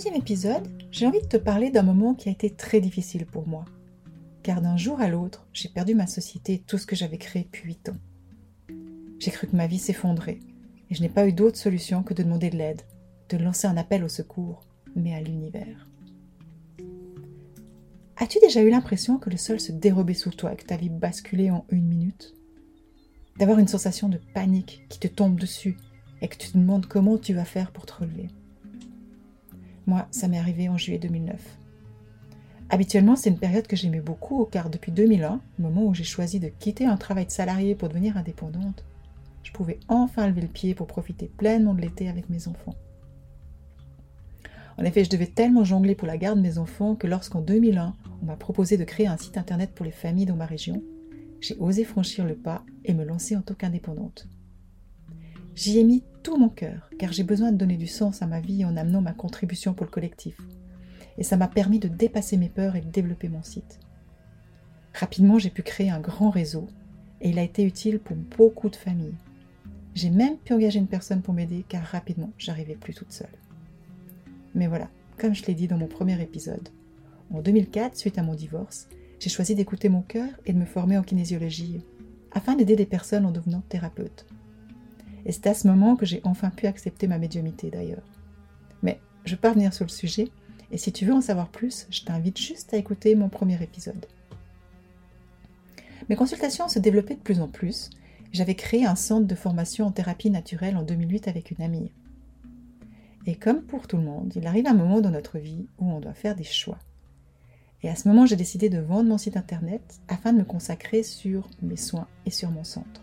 Deuxième épisode, j'ai envie de te parler d'un moment qui a été très difficile pour moi. Car d'un jour à l'autre, j'ai perdu ma société et tout ce que j'avais créé depuis 8 ans. J'ai cru que ma vie s'effondrait et je n'ai pas eu d'autre solution que de demander de l'aide, de lancer un appel au secours, mais à l'univers. As-tu déjà eu l'impression que le sol se dérobait sous toi et que ta vie basculait en une minute? D'avoir une sensation de panique qui te tombe dessus et que tu te demandes comment tu vas faire pour te relever? Moi, ça m'est arrivé en juillet 2009. Habituellement, c'est une période que j'aimais beaucoup, car depuis 2001, le moment où j'ai choisi de quitter un travail de salarié pour devenir indépendante, je pouvais enfin lever le pied pour profiter pleinement de l'été avec mes enfants. En effet, je devais tellement jongler pour la garde de mes enfants que lorsqu'en 2001, on m'a proposé de créer un site internet pour les familles dans ma région, j'ai osé franchir le pas et me lancer en tant qu'indépendante. J'y ai mis tout mon cœur, car j'ai besoin de donner du sens à ma vie en amenant ma contribution pour le collectif. Et ça m'a permis de dépasser mes peurs et de développer mon site. Rapidement, j'ai pu créer un grand réseau, et il a été utile pour beaucoup de familles. J'ai même pu engager une personne pour m'aider, car rapidement, j'arrivais plus toute seule. Mais voilà, comme je l'ai dit dans mon premier épisode, en 2004, suite à mon divorce, j'ai choisi d'écouter mon cœur et de me former en kinésiologie, afin d'aider des personnes en devenant thérapeute. Et c'est à ce moment que j'ai enfin pu accepter ma médiumité d'ailleurs. Mais je vais pas revenir sur le sujet, et si tu veux en savoir plus, je t'invite juste à écouter mon premier épisode. Mes consultations se développaient de plus en plus. J'avais créé un centre de formation en thérapie naturelle en 2008 avec une amie. Et comme pour tout le monde, il arrive un moment dans notre vie où on doit faire des choix. Et à ce moment, j'ai décidé de vendre mon site internet afin de me consacrer sur mes soins et sur mon centre.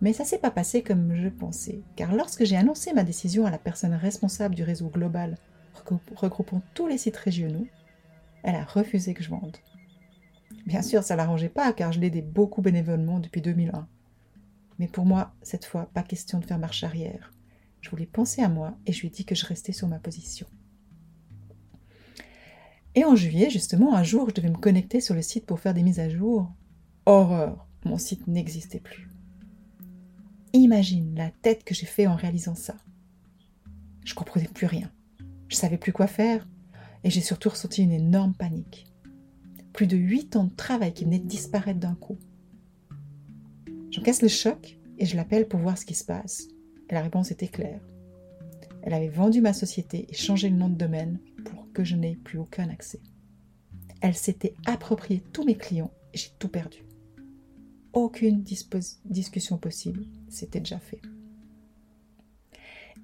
Mais ça s'est pas passé comme je pensais, car lorsque j'ai annoncé ma décision à la personne responsable du réseau global regroupant tous les sites régionaux, elle a refusé que je vende. Bien sûr, ça l'arrangeait pas, car je l'aidais beaucoup bénévolement depuis 2001. Mais pour moi, cette fois, pas question de faire marche arrière. Je voulais penser à moi et je lui ai dit que je restais sur ma position. Et en juillet, justement, un jour, je devais me connecter sur le site pour faire des mises à jour. Horreur, mon site n'existait plus. Imagine la tête que j'ai fait en réalisant ça. Je comprenais plus rien. Je savais plus quoi faire et j'ai surtout ressenti une énorme panique. Plus de huit ans de travail qui venaient de disparaître d'un coup. J'encaisse le choc et je l'appelle pour voir ce qui se passe. Et la réponse était claire. Elle avait vendu ma société et changé le nom de domaine pour que je n'ai plus aucun accès. Elle s'était appropriée tous mes clients et j'ai tout perdu aucune discussion possible, c'était déjà fait.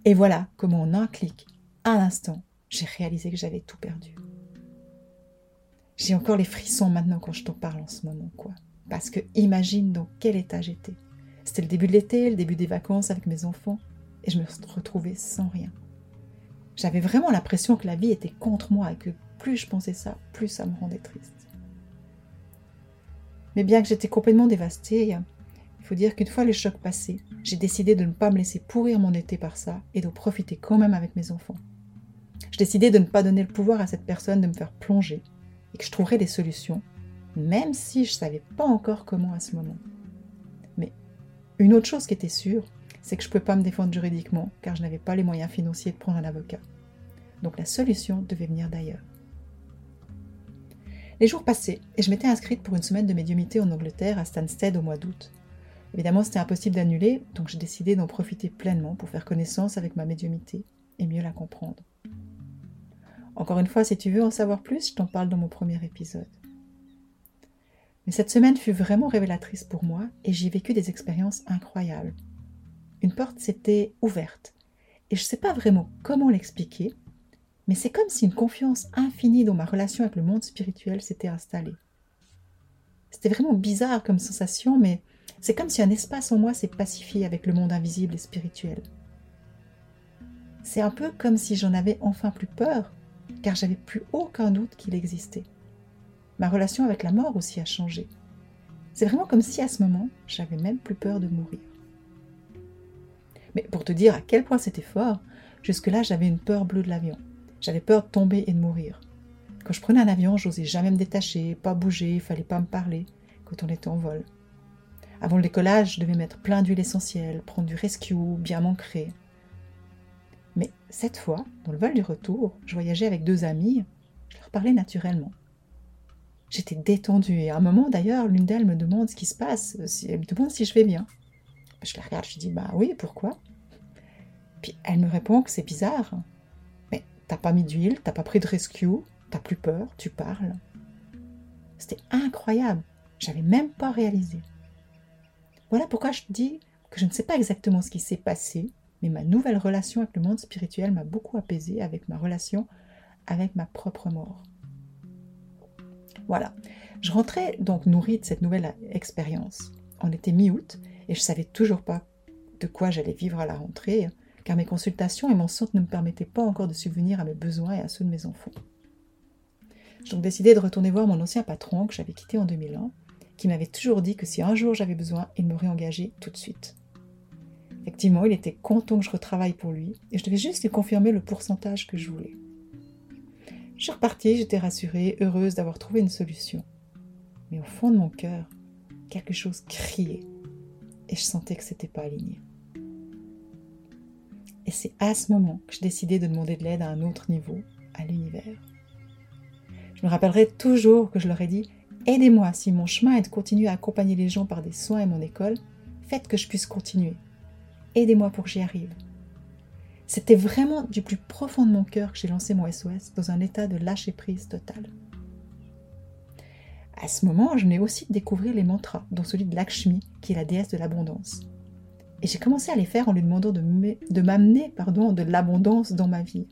Et voilà comment en un clic, à l'instant, j'ai réalisé que j'avais tout perdu. J'ai encore les frissons maintenant quand je t'en parle en ce moment, quoi. Parce que imagine dans quel état j'étais. C'était le début de l'été, le début des vacances avec mes enfants, et je me retrouvais sans rien. J'avais vraiment l'impression que la vie était contre moi et que plus je pensais ça, plus ça me rendait triste. Mais bien que j'étais complètement dévastée, il faut dire qu'une fois le choc passé, j'ai décidé de ne pas me laisser pourrir mon été par ça et de profiter quand même avec mes enfants. J'ai décidé de ne pas donner le pouvoir à cette personne de me faire plonger et que je trouverais des solutions, même si je ne savais pas encore comment à ce moment. Mais une autre chose qui était sûre, c'est que je ne pouvais pas me défendre juridiquement car je n'avais pas les moyens financiers de prendre un avocat. Donc la solution devait venir d'ailleurs. Les jours passaient et je m'étais inscrite pour une semaine de médiumité en Angleterre à Stansted au mois d'août. Évidemment, c'était impossible d'annuler, donc j'ai décidé d'en profiter pleinement pour faire connaissance avec ma médiumité et mieux la comprendre. Encore une fois, si tu veux en savoir plus, je t'en parle dans mon premier épisode. Mais cette semaine fut vraiment révélatrice pour moi et j'y ai vécu des expériences incroyables. Une porte s'était ouverte et je ne sais pas vraiment comment l'expliquer, mais c'est comme si une confiance infinie dans ma relation avec le monde spirituel s'était installée. C'était vraiment bizarre comme sensation, mais c'est comme si un espace en moi s'est pacifié avec le monde invisible et spirituel. C'est un peu comme si j'en avais enfin plus peur, car j'avais plus aucun doute qu'il existait. Ma relation avec la mort aussi a changé. C'est vraiment comme si à ce moment, j'avais même plus peur de mourir. Mais pour te dire à quel point c'était fort, jusque-là j'avais une peur bleue de l'avion. J'avais peur de tomber et de mourir. Quand je prenais un avion, j'osais jamais me détacher, pas bouger, il fallait pas me parler quand on était en vol. Avant le décollage, je devais mettre plein d'huile essentielle, prendre du rescue, bien m'ancrer. Mais cette fois, dans le vol du retour, je voyageais avec deux amis, je leur parlais naturellement. J'étais détendue et à un moment d'ailleurs, l'une d'elles me demande ce qui se passe, elle me demande si je vais bien. Je la regarde, je dis bah oui, pourquoi? Puis elle me répond que c'est bizarre. T'as pas mis d'huile, t'as pas pris de rescue, t'as plus peur, tu parles. C'était incroyable, j'avais même pas réalisé. Voilà pourquoi je dis que je ne sais pas exactement ce qui s'est passé, mais ma nouvelle relation avec le monde spirituel m'a beaucoup apaisé avec ma relation avec ma propre mort. Voilà, je rentrais donc nourrie de cette nouvelle expérience. On était mi-août et je savais toujours pas de quoi j'allais vivre à la rentrée, car mes consultations et mon centre ne me permettaient pas encore de subvenir à mes besoins et à ceux de mes enfants. J'ai donc décidé de retourner voir mon ancien patron que j'avais quitté en 2001 qui m'avait toujours dit que si un jour j'avais besoin, il m'aurait engagé tout de suite. Effectivement, il était content que je retravaille pour lui, et je devais juste lui confirmer le pourcentage que je voulais. Je suis repartie, j'étais rassurée, heureuse d'avoir trouvé une solution. Mais au fond de mon cœur, quelque chose criait, et je sentais que c'était pas aligné. Et c'est à ce moment que je décidais de demander de l'aide à un autre niveau, à l'univers. Je me rappellerai toujours que je leur ai dit Aidez-moi si mon chemin est de continuer à accompagner les gens par des soins et mon école, faites que je puisse continuer. Aidez-moi pour que j'y arrive. C'était vraiment du plus profond de mon cœur que j'ai lancé mon SOS dans un état de lâcher prise total. À ce moment, je venais aussi de découvrir les mantras, dont celui de Lakshmi, qui est la déesse de l'abondance. Et j'ai commencé à les faire en lui demandant de m'amener de l'abondance dans ma vie. De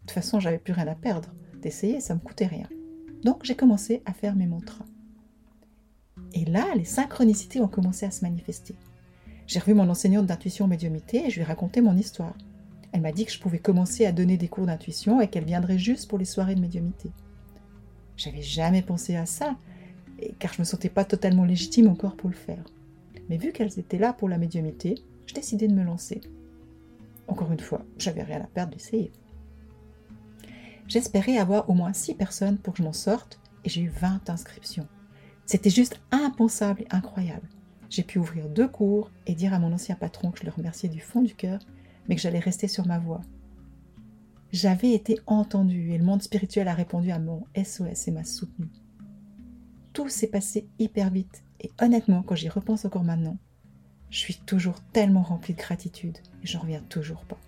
toute façon, j'avais plus rien à perdre. D'essayer, ça me coûtait rien. Donc j'ai commencé à faire mes mantras. Et là, les synchronicités ont commencé à se manifester. J'ai revu mon enseignante d'intuition médiumité et je lui ai raconté mon histoire. Elle m'a dit que je pouvais commencer à donner des cours d'intuition et qu'elle viendrait juste pour les soirées de médiumité. J'avais jamais pensé à ça, car je me sentais pas totalement légitime encore pour le faire. Mais vu qu'elles étaient là pour la médiumité, je décidai de me lancer. Encore une fois, j'avais rien à perdre d'essayer. J'espérais avoir au moins 6 personnes pour que je m'en sorte et j'ai eu 20 inscriptions. C'était juste impensable et incroyable. J'ai pu ouvrir deux cours et dire à mon ancien patron que je le remerciais du fond du cœur, mais que j'allais rester sur ma voie. J'avais été entendue et le monde spirituel a répondu à mon SOS et m'a soutenue. Tout s'est passé hyper vite et honnêtement, quand j'y repense encore maintenant, je suis toujours tellement remplie de gratitude et j'en reviens toujours pas.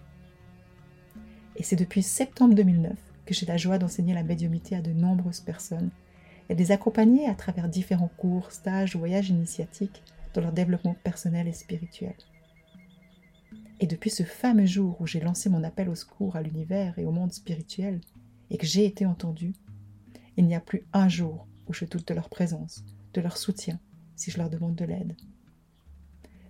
Et c'est depuis septembre 2009 que j'ai la joie d'enseigner la médiumité à de nombreuses personnes et de les accompagner à travers différents cours, stages voyages initiatiques dans leur développement personnel et spirituel. Et depuis ce fameux jour où j'ai lancé mon appel au secours à l'univers et au monde spirituel, et que j'ai été entendue, il n'y a plus un jour où je doute de leur présence, de leur soutien, si je leur demande de l'aide.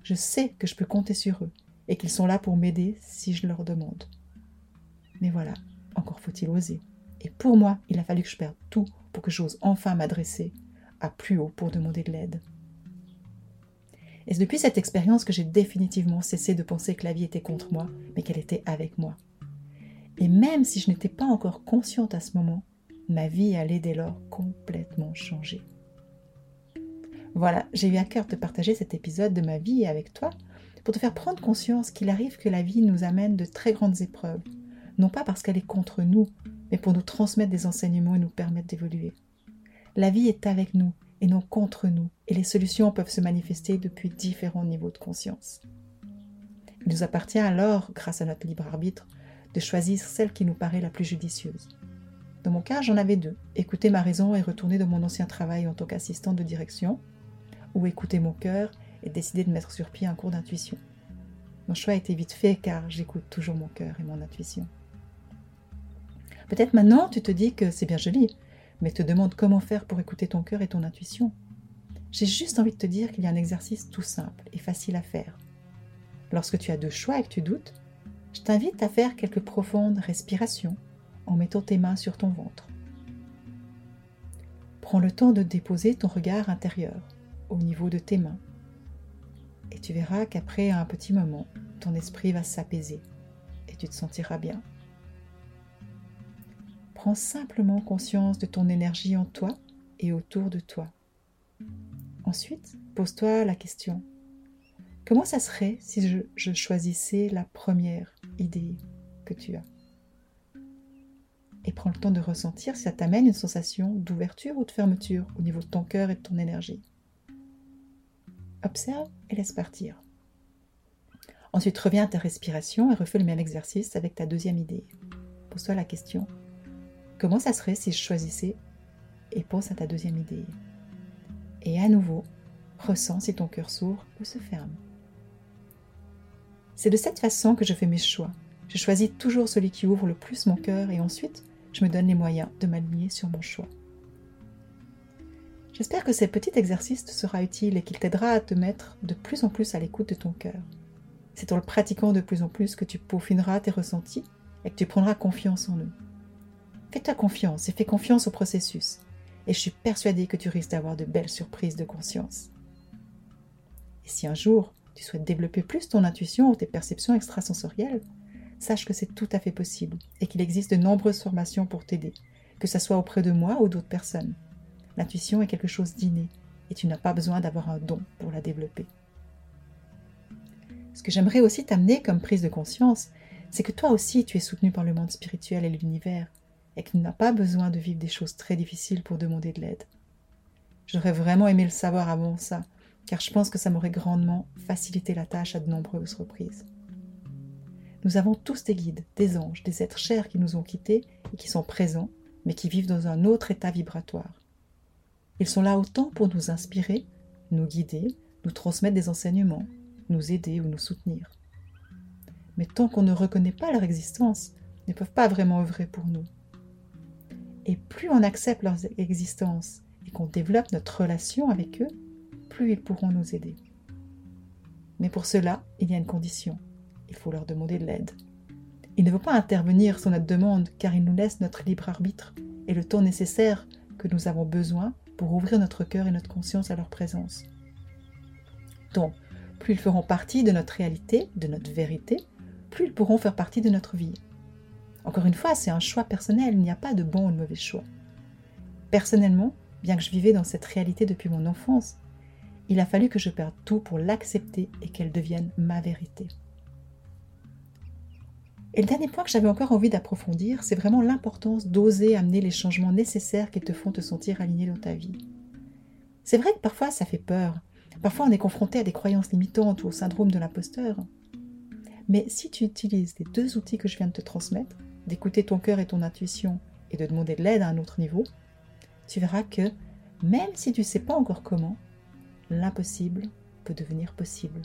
Je sais que je peux compter sur eux et qu'ils sont là pour m'aider si je leur demande. Mais voilà, encore faut-il oser. Et pour moi, il a fallu que je perde tout pour que j'ose enfin m'adresser à plus haut pour demander de l'aide. Et c'est depuis cette expérience que j'ai définitivement cessé de penser que la vie était contre moi, mais qu'elle était avec moi? Et même si je n'étais pas encore consciente à ce moment, ma vie allait dès lors complètement changer. Voilà, j'ai eu à cœur de partager cet épisode de ma vie avec toi pour te faire prendre conscience qu'il arrive que la vie nous amène de très grandes épreuves, non pas parce qu'elle est contre nous, mais pour nous transmettre des enseignements et nous permettre d'évoluer. La vie est avec nous et non contre nous, et les solutions peuvent se manifester depuis différents niveaux de conscience. Il nous appartient alors, grâce à notre libre arbitre, de choisir celle qui nous paraît la plus judicieuse. Dans mon cas, j'en avais deux. Écouter ma raison et retourner dans mon ancien travail en tant qu'assistante de direction, ou écouter mon cœur et décider de mettre sur pied un cours d'intuition. Mon choix a été vite fait car j'écoute toujours mon cœur et mon intuition. Peut-être maintenant tu te dis que c'est bien joli, mais te demande comment faire pour écouter ton cœur et ton intuition. J'ai juste envie de te dire qu'il y a un exercice tout simple et facile à faire. Lorsque tu as deux choix et que tu doutes, je t'invite à faire quelques profondes respirations en mettant tes mains sur ton ventre. Prends le temps de déposer ton regard intérieur au niveau de tes mains. Et tu verras qu'après un petit moment, ton esprit va s'apaiser et tu te sentiras bien. Prends simplement conscience de ton énergie en toi et autour de toi. Ensuite, pose-toi la question. Comment ça serait si je, je, choisissais la première idée que tu as? Et prends le temps de ressentir si ça t'amène une sensation d'ouverture ou de fermeture au niveau de ton cœur et de ton énergie. Observe et laisse partir. Ensuite, reviens à ta respiration et refais le même exercice avec ta deuxième idée. Pose-toi la question. Comment ça serait si je choisissais et pense à ta deuxième idée? Et à nouveau, ressens si ton cœur s'ouvre ou se ferme. C'est de cette façon que je fais mes choix. Je choisis toujours celui qui ouvre le plus mon cœur et ensuite, je me donne les moyens de m'aligner sur mon choix. J'espère que ce petit exercice te sera utile et qu'il t'aidera à te mettre de plus en plus à l'écoute de ton cœur. C'est en le pratiquant de plus en plus que tu peaufineras tes ressentis et que tu prendras confiance en eux. Fais-toi confiance et fais confiance au processus. Et je suis persuadée que tu risques d'avoir de belles surprises de conscience. Et si un jour tu souhaites développer plus ton intuition ou tes perceptions extrasensorielles, sache que c'est tout à fait possible et qu'il existe de nombreuses formations pour t'aider, que ce soit auprès de moi ou d'autres personnes. L'intuition est quelque chose d'inné et tu n'as pas besoin d'avoir un don pour la développer. Ce que j'aimerais aussi t'amener comme prise de conscience, c'est que toi aussi tu es soutenu par le monde spirituel et l'univers et que tu n'as pas besoin de vivre des choses très difficiles pour demander de l'aide. J'aurais vraiment aimé le savoir avant ça, car je pense que ça m'aurait grandement facilité la tâche à de nombreuses reprises. Nous avons tous des guides, des anges, des êtres chers qui nous ont quittés et qui sont présents, mais qui vivent dans un autre état vibratoire. Ils sont là autant pour nous inspirer, nous guider, nous transmettre des enseignements, nous aider ou nous soutenir. Mais tant qu'on ne reconnaît pas leur existence, ils ne peuvent pas vraiment œuvrer pour nous. Et plus on accepte leur existence et qu'on développe notre relation avec eux, plus ils pourront nous aider. Mais pour cela, il y a une condition. Il faut leur demander de l'aide. Ils ne vont pas intervenir sur notre demande car ils nous laissent notre libre arbitre et le temps nécessaire que nous avons besoin pour ouvrir notre cœur et notre conscience à leur présence. Donc, plus ils feront partie de notre réalité, de notre vérité, plus ils pourront faire partie de notre vie. Encore une fois, c'est un choix personnel, il n'y a pas de bon ou de mauvais choix. Personnellement, bien que je vivais dans cette réalité depuis mon enfance, il a fallu que je perde tout pour l'accepter et qu'elle devienne ma vérité. Et le dernier point que j'avais encore envie d'approfondir, c'est vraiment l'importance d'oser amener les changements nécessaires qui te font te sentir aligné dans ta vie. C'est vrai que parfois ça fait peur. Parfois on est confronté à des croyances limitantes ou au syndrome de l'imposteur. Mais si tu utilises les deux outils que je viens de te transmettre, d'écouter ton cœur et ton intuition et de demander de l'aide à un autre niveau, tu verras que même si tu ne sais pas encore comment, l'impossible peut devenir possible.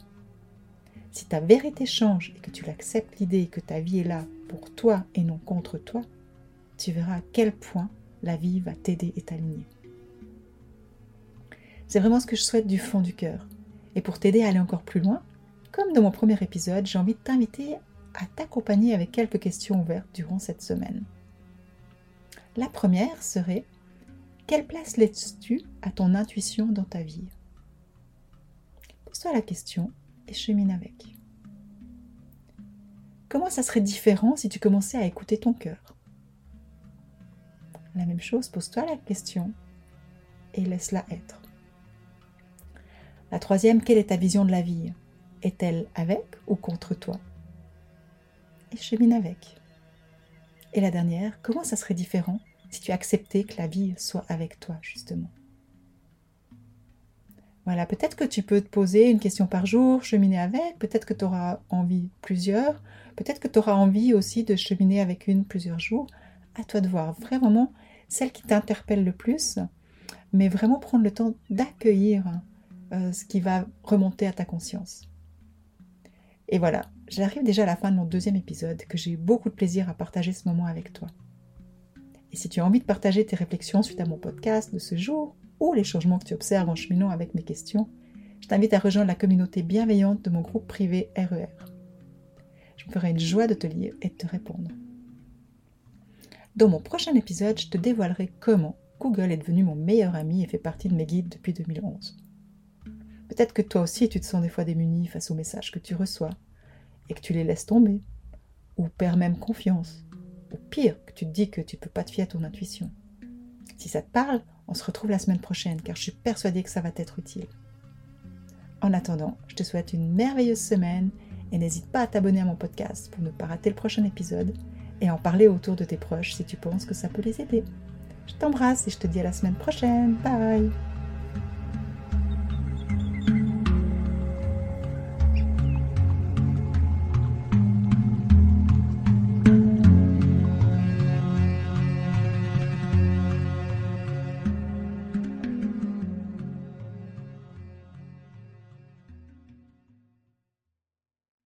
Si ta vérité change et que tu l'acceptes l'idée que ta vie est là pour toi et non contre toi, tu verras à quel point la vie va t'aider et t'aligner. C'est vraiment ce que je souhaite du fond du cœur. Et pour t'aider à aller encore plus loin, comme dans mon premier épisode, j'ai envie de t'inviter à t'accompagner avec quelques questions ouvertes durant cette semaine. La première serait quelle place laisses-tu à ton intuition dans ta vie? Pose-toi la question et chemine avec. Comment ça serait différent si tu commençais à écouter ton cœur? La même chose, pose-toi la question et laisse-la être. La troisième, quelle est ta vision de la vie? Est-elle avec ou contre toi? Et chemine avec. Et la dernière, comment ça serait différent si tu acceptais que la vie soit avec toi, justement? Voilà, peut-être que tu peux te poser une question par jour, cheminer avec, peut-être que tu auras envie plusieurs, peut-être que tu auras envie aussi de cheminer avec une plusieurs jours. À toi de voir vraiment celle qui t'interpelle le plus, mais vraiment prendre le temps d'accueillir euh, ce qui va remonter à ta conscience. Et voilà, j'arrive déjà à la fin de mon deuxième épisode, que j'ai eu beaucoup de plaisir à partager ce moment avec toi. Et si tu as envie de partager tes réflexions suite à mon podcast de ce jour, ou les changements que tu observes en cheminant avec mes questions, je t'invite à rejoindre la communauté bienveillante de mon groupe privé RER. E je me ferai une joie de te lire et de te répondre. Dans mon prochain épisode, je te dévoilerai comment Google est devenu mon meilleur ami et fait partie de mes guides depuis 2011. Peut-être que toi aussi tu te sens des fois démuni face aux messages que tu reçois et que tu les laisses tomber, ou perds même confiance, ou pire, que tu te dis que tu ne peux pas te fier à ton intuition. Si ça te parle, on se retrouve la semaine prochaine car je suis persuadée que ça va t'être utile. En attendant, je te souhaite une merveilleuse semaine et n'hésite pas à t'abonner à mon podcast pour ne pas rater le prochain épisode et en parler autour de tes proches si tu penses que ça peut les aider. Je t'embrasse et je te dis à la semaine prochaine. Bye